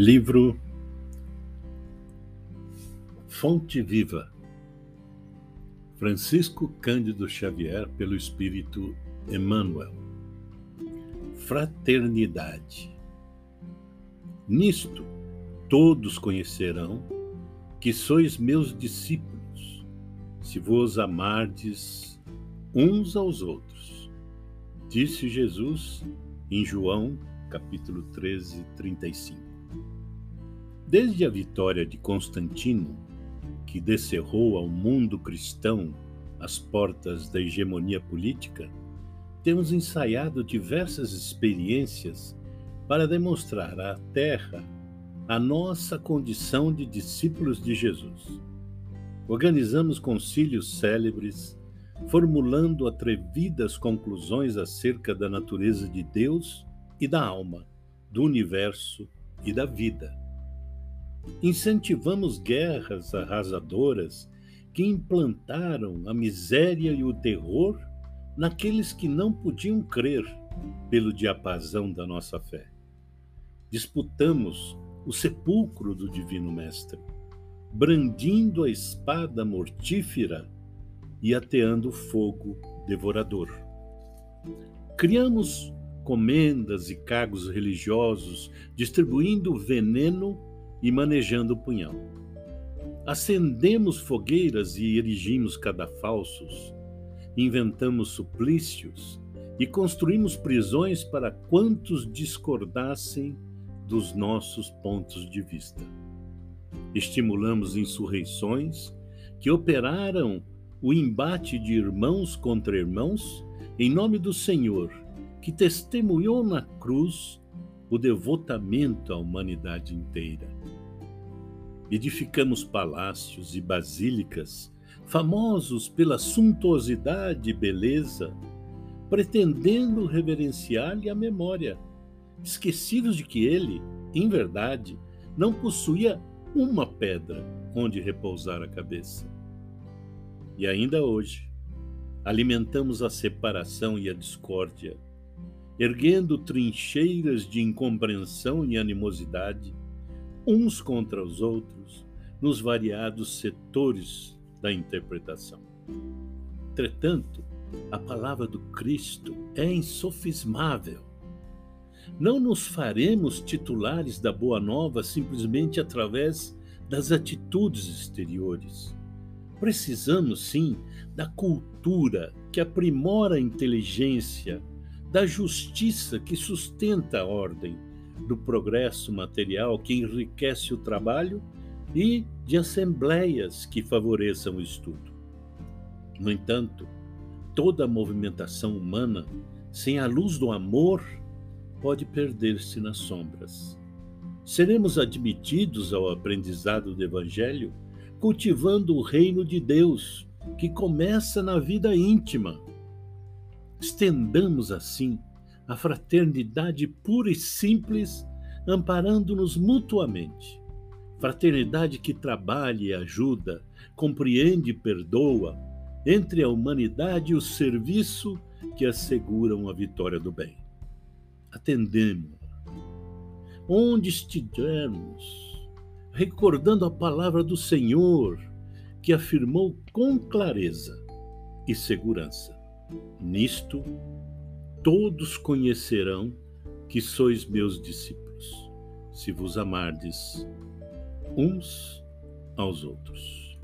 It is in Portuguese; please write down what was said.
Livro Fonte Viva Francisco Cândido Xavier, pelo Espírito Emmanuel. Fraternidade. Nisto todos conhecerão que sois meus discípulos, se vos amardes uns aos outros. Disse Jesus em João, capítulo 13, 35. Desde a vitória de Constantino, que descerrou ao mundo cristão as portas da hegemonia política, temos ensaiado diversas experiências para demonstrar à Terra a nossa condição de discípulos de Jesus. Organizamos concílios célebres, formulando atrevidas conclusões acerca da natureza de Deus e da alma, do universo e da vida Incentivamos guerras arrasadoras que implantaram a miséria e o terror naqueles que não podiam crer pelo diapasão da nossa fé. Disputamos o sepulcro do Divino Mestre, brandindo a espada mortífera e ateando fogo devorador. Criamos comendas e cargos religiosos, distribuindo veneno e manejando o punhal. Acendemos fogueiras e erigimos cadafalsos, inventamos suplícios e construímos prisões para quantos discordassem dos nossos pontos de vista. Estimulamos insurreições que operaram o embate de irmãos contra irmãos em nome do Senhor, que testemunhou na cruz o devotamento à humanidade inteira. Edificamos palácios e basílicas, famosos pela suntuosidade e beleza, pretendendo reverenciar-lhe a memória, esquecidos de que ele, em verdade, não possuía uma pedra onde repousar a cabeça. E ainda hoje, alimentamos a separação e a discórdia, erguendo trincheiras de incompreensão e animosidade, uns contra os outros, nos variados setores da interpretação. Entretanto, a palavra do Cristo é insofismável. Não nos faremos titulares da Boa Nova simplesmente através das atitudes exteriores. Precisamos, sim, da cultura que aprimora a inteligência da justiça que sustenta a ordem, do progresso material que enriquece o trabalho e de assembleias que favoreçam o estudo. No entanto, toda a movimentação humana, sem a luz do amor, pode perder-se nas sombras. Seremos admitidos ao aprendizado do Evangelho cultivando o reino de Deus, que começa na vida íntima Estendamos assim a fraternidade pura e simples, amparando-nos mutuamente. Fraternidade que trabalha e ajuda, compreende e perdoa, entre a humanidade e o serviço que asseguram a vitória do bem. Atendemos-la. Onde estivermos, recordando a palavra do Senhor, que afirmou com clareza e segurança: Nisto todos conhecerão que sois meus discípulos, se vos amardes uns aos outros.